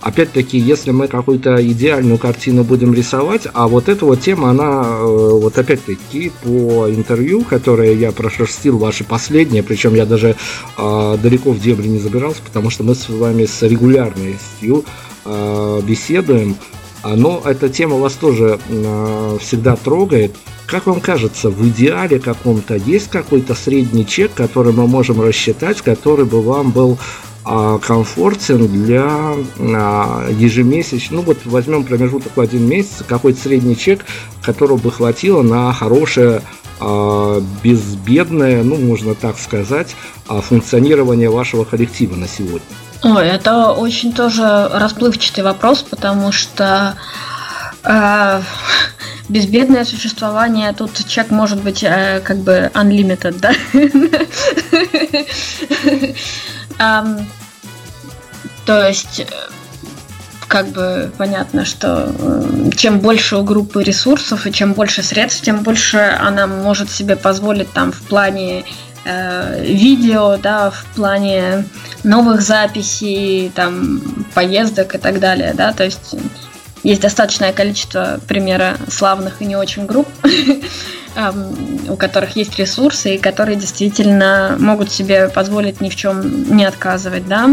опять-таки, если мы какую-то идеальную картину будем рисовать, а вот эта вот тема, она, э, вот опять-таки, по интервью, которое я прошерстил, ваше последнее, причем я даже э, далеко в дебри не забирался, потому что мы с вами с регулярностью э, беседуем, но эта тема вас тоже э, всегда трогает. Как вам кажется, в идеале каком-то есть какой-то средний чек, который мы можем рассчитать, который бы вам был а, комфортен для а, ежемесячно, ну вот возьмем промежуток в один месяц, какой-то средний чек, которого бы хватило на хорошее а, безбедное, ну можно так сказать, функционирование вашего коллектива на сегодня? Ой, это очень тоже расплывчатый вопрос, потому что э, <laughs> безбедное существование, тут чек может быть э, как бы unlimited, да? <laughs> То есть, э, как бы понятно, что э, чем больше у группы ресурсов и чем больше средств, тем больше она может себе позволить там в плане э, видео, да, в плане новых записей, там поездок и так далее, да, то есть есть достаточное количество примера славных и не очень групп, <laughs> у которых есть ресурсы и которые действительно могут себе позволить ни в чем не отказывать, да.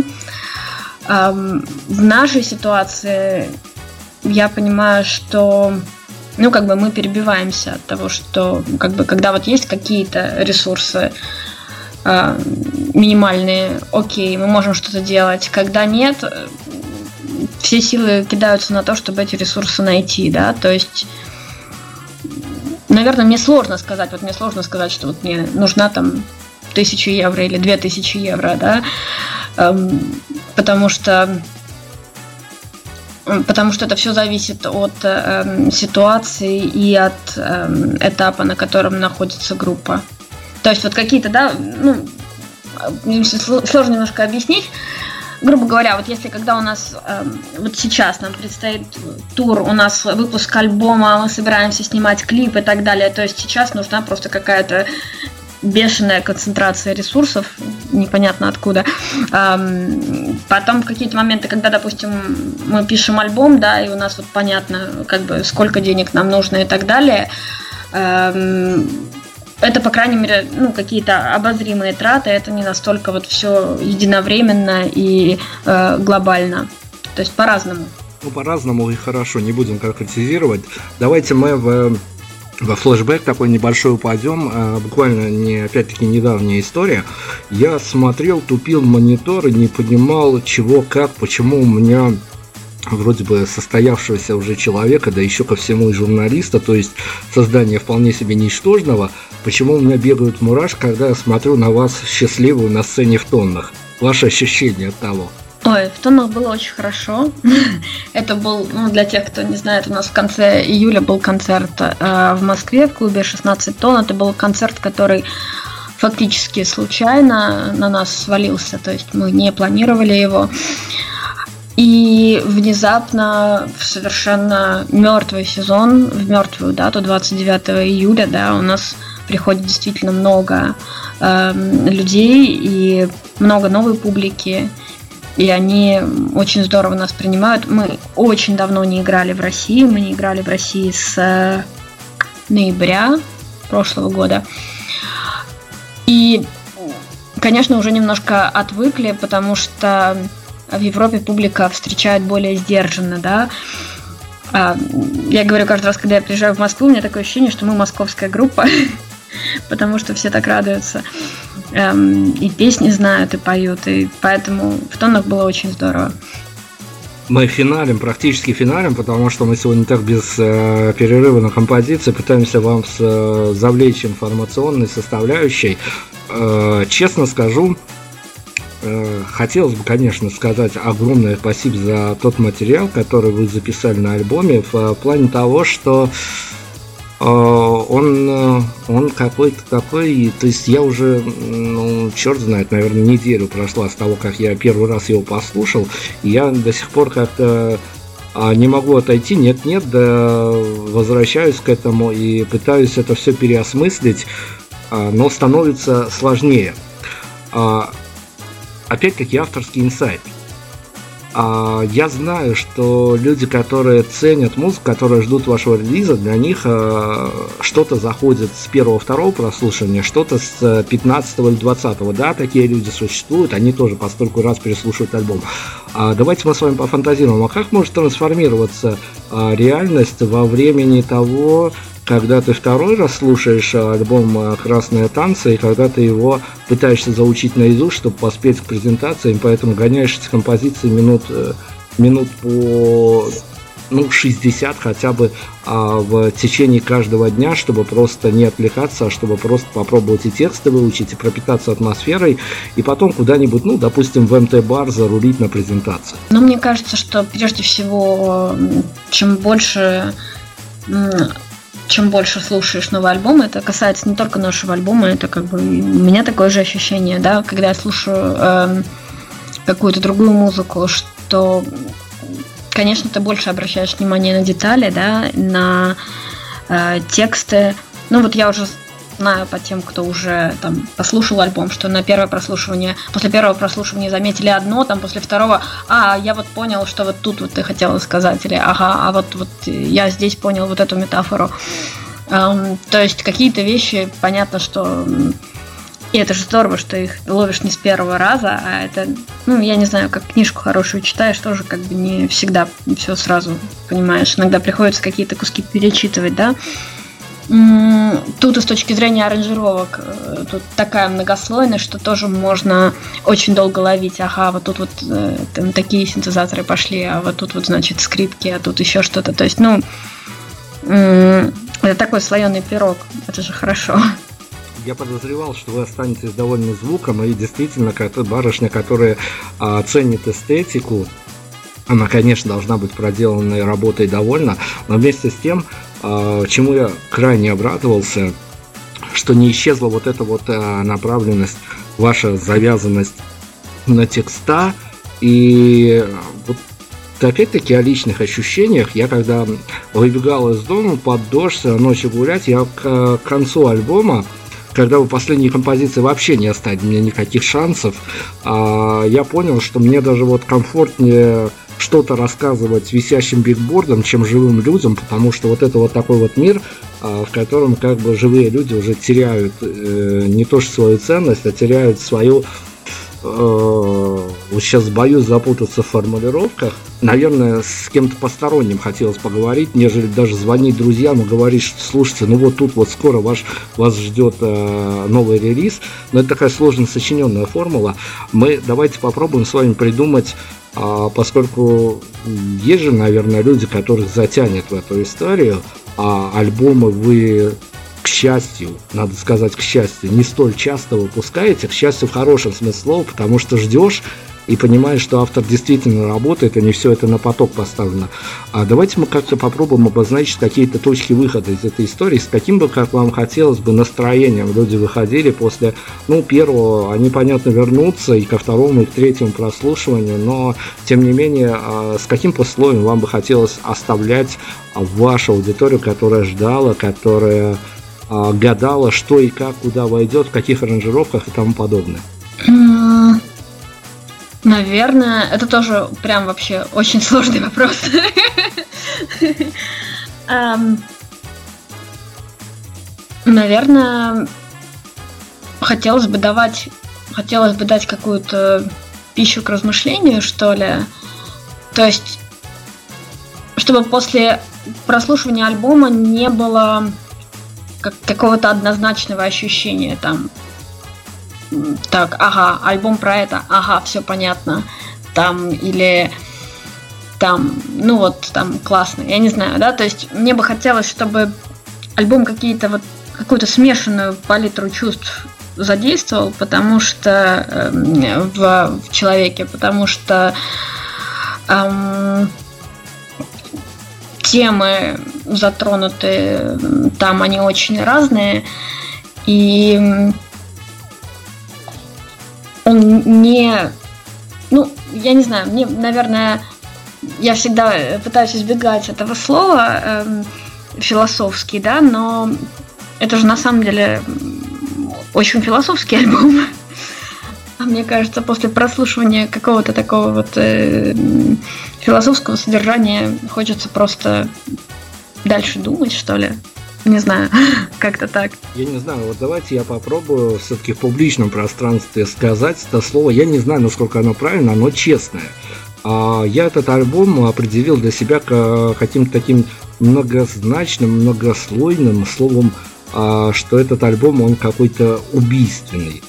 В нашей ситуации я понимаю, что ну, как бы мы перебиваемся от того, что, как бы, когда вот есть какие-то ресурсы э, минимальные, окей, мы можем что-то делать. Когда нет, все силы кидаются на то, чтобы эти ресурсы найти, да, то есть, наверное, мне сложно сказать, вот мне сложно сказать, что вот мне нужна там тысяча евро или две тысячи евро, да, эм, потому что потому что это все зависит от э, ситуации и от э, этапа, на котором находится группа. То есть вот какие-то, да, ну, сложно немножко объяснить. Грубо говоря, вот если когда у нас э, вот сейчас нам предстоит тур, у нас выпуск альбома, мы собираемся снимать клип и так далее, то есть сейчас нужна просто какая-то бешеная концентрация ресурсов, непонятно откуда. Потом в какие-то моменты, когда, допустим, мы пишем альбом, да, и у нас вот понятно, как бы сколько денег нам нужно и так далее, это, по крайней мере, ну, какие-то обозримые траты, это не настолько вот все единовременно и э, глобально. То есть по-разному. Ну, по-разному и хорошо, не будем конкретизировать. Давайте мы в во флешбэк такой небольшой упадем. А, буквально не, опять-таки, недавняя история. Я смотрел, тупил монитор и не понимал, чего, как, почему у меня вроде бы состоявшегося уже человека, да еще ко всему и журналиста, то есть создание вполне себе ничтожного, почему у меня бегают мурашки, когда я смотрю на вас счастливую на сцене в тоннах? Ваши ощущения от того? Ой, в тоннах было очень хорошо. <laughs> Это был, ну, для тех, кто не знает, у нас в конце июля был концерт э, в Москве в клубе 16 тонн. Это был концерт, который фактически случайно на нас свалился, то есть мы не планировали его. И внезапно в совершенно мертвый сезон, в мертвую дату, 29 июля, да, у нас приходит действительно много э, людей и много новой публики и они очень здорово нас принимают. Мы очень давно не играли в России, мы не играли в России с э, ноября прошлого года. И, конечно, уже немножко отвыкли, потому что в Европе публика встречает более сдержанно, да. А, я говорю каждый раз, когда я приезжаю в Москву, у меня такое ощущение, что мы московская группа, <laughs> потому что все так радуются эм, и песни знают, и поют, и поэтому в тонах было очень здорово. Мы финалем, практически финалем, потому что мы сегодня так без э, перерыва на композиции пытаемся вам с, э, завлечь информационной составляющей. Э, честно скажу, э, хотелось бы, конечно, сказать огромное спасибо за тот материал, который вы записали на альбоме, в, в плане того, что а, он, э, он какой-то такой, то есть я уже, ну, черт знает, наверное, неделю прошла с того, как я первый раз его послушал, и я до сих пор как-то а, не могу отойти, нет-нет, да возвращаюсь к этому и пытаюсь это все переосмыслить, а, но становится сложнее. Опять-таки авторский инсайт. А, я знаю, что люди, которые ценят музыку, которые ждут вашего релиза, для них а, что-то заходит с первого-второго прослушивания, что-то с 15 или 20 да, такие люди существуют, они тоже постольку раз переслушивают альбом. А давайте мы с вами пофантазируем, а как может трансформироваться реальность во времени того, когда ты второй раз слушаешь э, альбом э, «Красные танцы», и когда ты его пытаешься заучить наизусть, чтобы поспеть к презентациям, поэтому гоняешь эти композиции минут, э, минут по ну, 60 хотя бы а, в течение каждого дня, чтобы просто не отвлекаться, а чтобы просто попробовать и тексты выучить, и пропитаться атмосферой, и потом куда-нибудь, ну, допустим, в МТ-бар зарулить на презентацию. Ну, мне кажется, что прежде всего, чем больше чем больше слушаешь новый альбом, это касается не только нашего альбома, это как бы у меня такое же ощущение, да, когда я слушаю э, какую-то другую музыку, что, конечно, ты больше обращаешь внимание на детали, да, на э, тексты. Ну вот я уже знаю по тем, кто уже там послушал альбом, что на первое прослушивание, после первого прослушивания заметили одно, там после второго, а, я вот понял, что вот тут вот ты хотела сказать, или ага, а вот, вот я здесь понял вот эту метафору. Um, то есть какие-то вещи, понятно, что и это же здорово, что их ловишь не с первого раза, а это, ну, я не знаю, как книжку хорошую читаешь, тоже как бы не всегда все сразу понимаешь. Иногда приходится какие-то куски перечитывать, да. Тут и с точки зрения аранжировок э, тут такая многослойность, что тоже можно очень долго ловить. Ага, вот тут вот э, там такие синтезаторы пошли, а вот тут вот, значит, скрипки, а тут еще что-то. То есть, ну, это такой слоеный пирог. Это же хорошо. Я подозревал, что вы останетесь довольны звуком, и действительно, барышня, которая а, ценит эстетику, она, конечно, должна быть проделанной работой довольна, но вместе с тем чему я крайне обрадовался, что не исчезла вот эта вот а, направленность, ваша завязанность на текста. И вот опять-таки о личных ощущениях. Я когда выбегал из дома под дождь ночью гулять, я к концу альбома когда вы последние композиции вообще не оставили мне никаких шансов, а, я понял, что мне даже вот комфортнее что-то рассказывать висящим бигбордом, чем живым людям, потому что вот это вот такой вот мир, а, в котором как бы живые люди уже теряют э, не то что свою ценность, а теряют свою Э, вот сейчас боюсь запутаться в формулировках. Наверное, с кем-то посторонним хотелось поговорить, нежели даже звонить друзьям и говорить, что слушайте, ну вот тут вот скоро ваш, вас ждет э, новый релиз. Но это такая сложно сочиненная формула. Мы давайте попробуем с вами придумать а, поскольку есть же, наверное, люди, которых затянет в эту историю, а альбомы вы к счастью, надо сказать, к счастью, не столь часто выпускаете, к счастью в хорошем смысле слова, потому что ждешь и понимаешь, что автор действительно работает, а не все это на поток поставлено. А давайте мы как-то попробуем обозначить какие-то точки выхода из этой истории, с каким бы, как вам хотелось бы, настроением люди выходили после, ну, первого, они, понятно, вернутся и ко второму, и к третьему прослушиванию, но, тем не менее, а, с каким пословием вам бы хотелось оставлять вашу аудиторию, которая ждала, которая а, гадала, что и как, куда войдет, в каких аранжировках и тому подобное? Наверное, это тоже прям вообще очень <laughs> сложный вопрос. Наверное, хотелось бы давать, хотелось бы дать какую-то пищу к размышлению, что ли. То есть, чтобы после прослушивания альбома не было как, какого-то однозначного ощущения там. Так, ага, альбом про это, ага, все понятно. Там, или там, ну вот, там классно, я не знаю, да, то есть мне бы хотелось, чтобы альбом какие-то вот какую-то смешанную палитру чувств задействовал, потому что э, в, в человеке, потому что эм, темы затронуты там, они очень разные. И он не... Ну, я не знаю, мне, наверное, я всегда пытаюсь избегать этого слова э, философский, да, но это же на самом деле очень философский <laughs> альбом. А мне кажется, после прослушивания какого-то такого вот э, философского содержания хочется просто дальше думать, что ли. Не знаю, <laughs> как-то так. Я не знаю, вот давайте я попробую все-таки в публичном пространстве сказать это слово. Я не знаю, насколько оно правильно, оно честное. А я этот альбом определил для себя каким-то таким многозначным, многослойным словом, а, что этот альбом, он какой-то убийственный.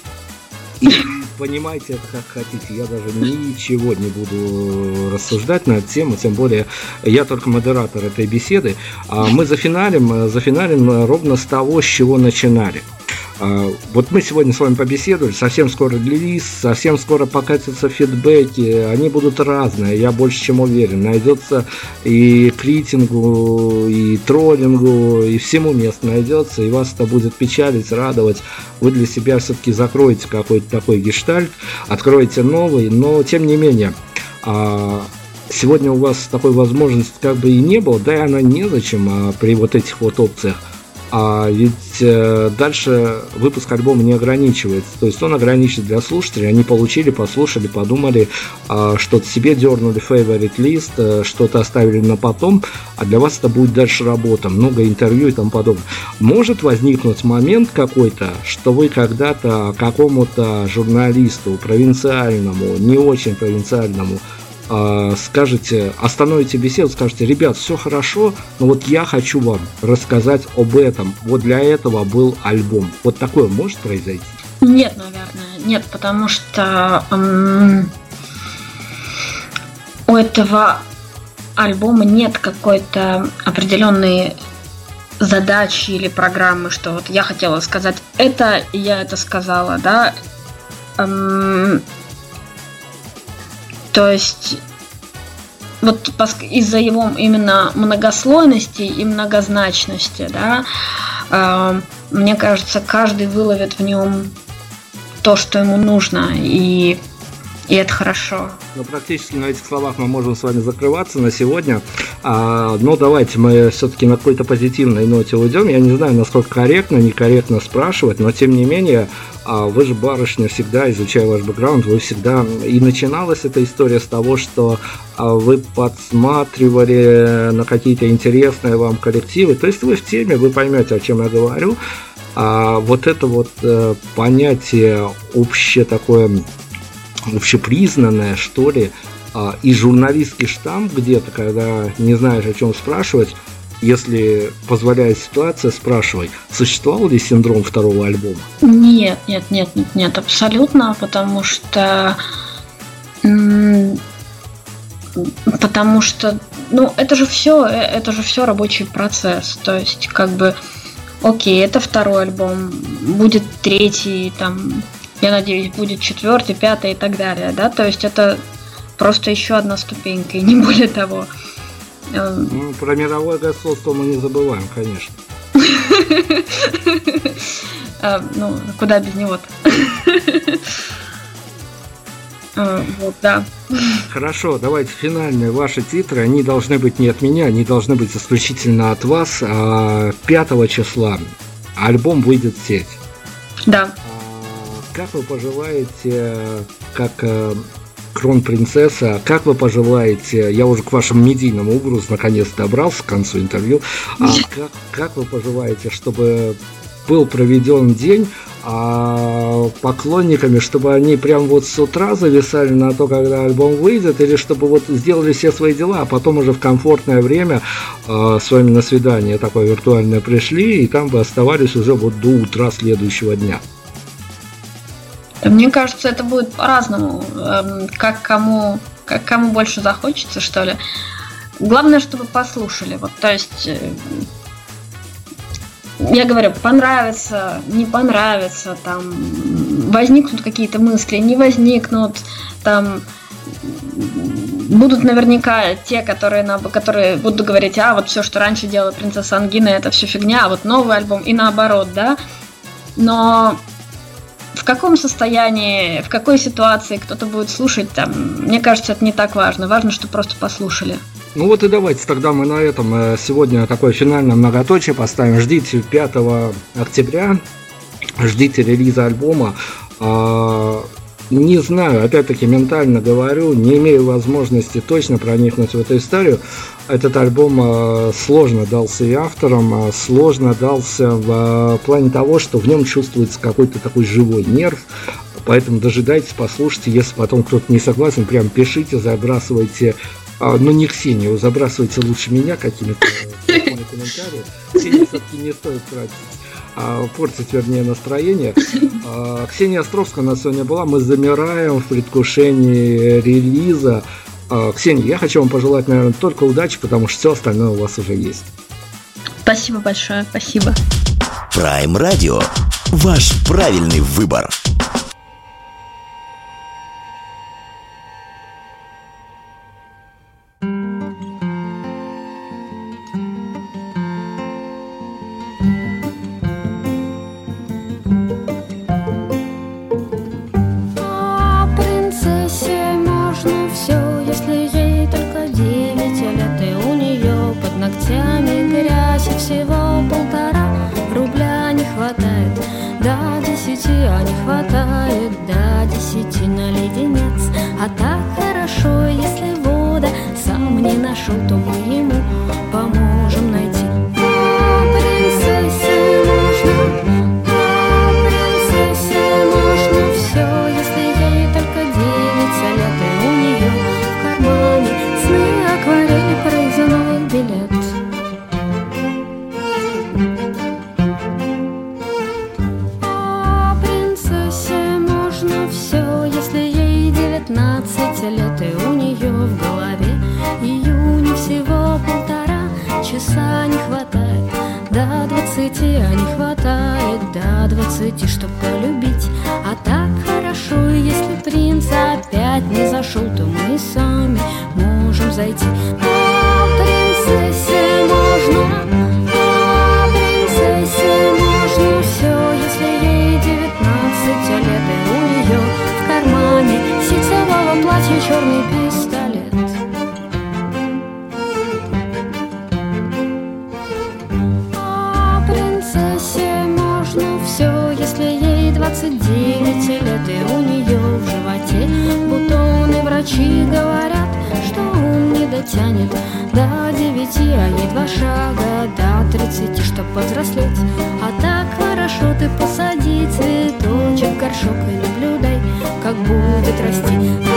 Понимайте это как хотите. Я даже ничего не буду рассуждать на эту тему, тем более я только модератор этой беседы. А мы зафиналим, зафиналим ровно с того, с чего начинали. А, вот мы сегодня с вами побеседовали, совсем скоро релиз, совсем скоро покатятся фидбэки, они будут разные, я больше чем уверен. Найдется и критингу, и троллингу, и всему место найдется, и вас это будет печалить, радовать. Вы для себя все-таки закроете какой-то такой гештальт, откроете новый, но тем не менее, а, сегодня у вас такой возможности как бы и не было, да и она незачем а, при вот этих вот опциях. А ведь э, дальше выпуск альбома не ограничивается. То есть он ограничен для слушателей. Они получили, послушали, подумали, э, что-то себе дернули favorite лист, э, что-то оставили на потом, а для вас это будет дальше работа, много интервью и тому подобное. Может возникнуть момент какой-то, что вы когда-то какому-то журналисту провинциальному, не очень провинциальному, скажете, остановите беседу, скажете, ребят, все хорошо, но вот я хочу вам рассказать об этом. Вот для этого был альбом. Вот такое может произойти? Нет, наверное, нет, потому что у этого альбома нет какой-то определенной задачи или программы, что вот я хотела сказать это, и я это сказала, да. То есть вот из-за его именно многослойности и многозначности, да, э, мне кажется, каждый выловит в нем то, что ему нужно, и, и это хорошо. Ну, практически на этих словах мы можем с вами закрываться на сегодня. А, но давайте мы все-таки на какой-то позитивной ноте уйдем. Я не знаю, насколько корректно, некорректно спрашивать, но тем не менее, а, вы же, барышня, всегда, изучая ваш бэкграунд, вы всегда... И начиналась эта история с того, что а, вы подсматривали на какие-то интересные вам коллективы. То есть вы в теме, вы поймете, о чем я говорю. А вот это вот э, понятие общее такое общепризнанное, что ли, а, и журналистский штамп где-то, когда не знаешь, о чем спрашивать, если позволяет ситуация, спрашивай, существовал ли синдром второго альбома? Нет, нет, нет, нет, нет, абсолютно, потому что потому что, ну, это же все, э, это же все рабочий процесс, то есть, как бы, окей, это второй альбом, будет третий, там, я надеюсь, будет четвертый, пятый и так далее, да, то есть это просто еще одна ступенька, и не более того. Ну, про мировое господство мы не забываем, конечно. А, <laughs> ну, куда без него-то? А, <laughs> вот, да. Хорошо, давайте финальные ваши титры. Они должны быть не от меня, они должны быть исключительно от вас. 5 а, числа альбом выйдет в сеть. Да. Как вы пожелаете, как э, кронпринцесса, как вы пожелаете, я уже к вашему медийному образу наконец добрался к концу интервью, а как, как вы пожелаете, чтобы был проведен день а поклонниками, чтобы они прям вот с утра зависали на то, когда альбом выйдет, или чтобы вот сделали все свои дела, а потом уже в комфортное время э, с вами на свидание такое виртуальное пришли, и там бы оставались уже вот до утра следующего дня. Мне кажется, это будет по-разному, эм, как кому, как кому больше захочется, что ли. Главное, чтобы послушали. Вот, то есть, э, я говорю, понравится, не понравится, там, возникнут какие-то мысли, не возникнут, там, будут наверняка те, которые, на, которые будут говорить, а, вот все, что раньше делала принцесса Ангина, это все фигня, а вот новый альбом, и наоборот, да. Но в каком состоянии, в какой ситуации кто-то будет слушать, там, мне кажется, это не так важно. Важно, что просто послушали. Ну вот и давайте тогда мы на этом э, сегодня такое финальное многоточие поставим. Ждите 5 октября, ждите релиза альбома. А, не знаю, опять-таки ментально говорю, не имею возможности точно проникнуть в эту историю. Этот альбом э, сложно дался и авторам, э, сложно дался в э, плане того, что в нем чувствуется какой-то такой живой нерв. Поэтому дожидайтесь, послушайте. Если потом кто-то не согласен, прям пишите, забрасывайте а, ну не Ксению, забрасывайте лучше меня какими-то комментариями. Ксения все-таки не стоит тратить а, портить, вернее, настроение. А, Ксения Островская у нас сегодня была. Мы замираем в предвкушении релиза. А, Ксения, я хочу вам пожелать, наверное, только удачи, потому что все остальное у вас уже есть. Спасибо большое, спасибо. Prime Radio. Ваш правильный выбор. Черный врачи говорят, что он не дотянет до девяти, а ей два шага до тридцати, чтоб повзрослеть. А так хорошо ты посади цветочек в горшок и наблюдай, как будет расти.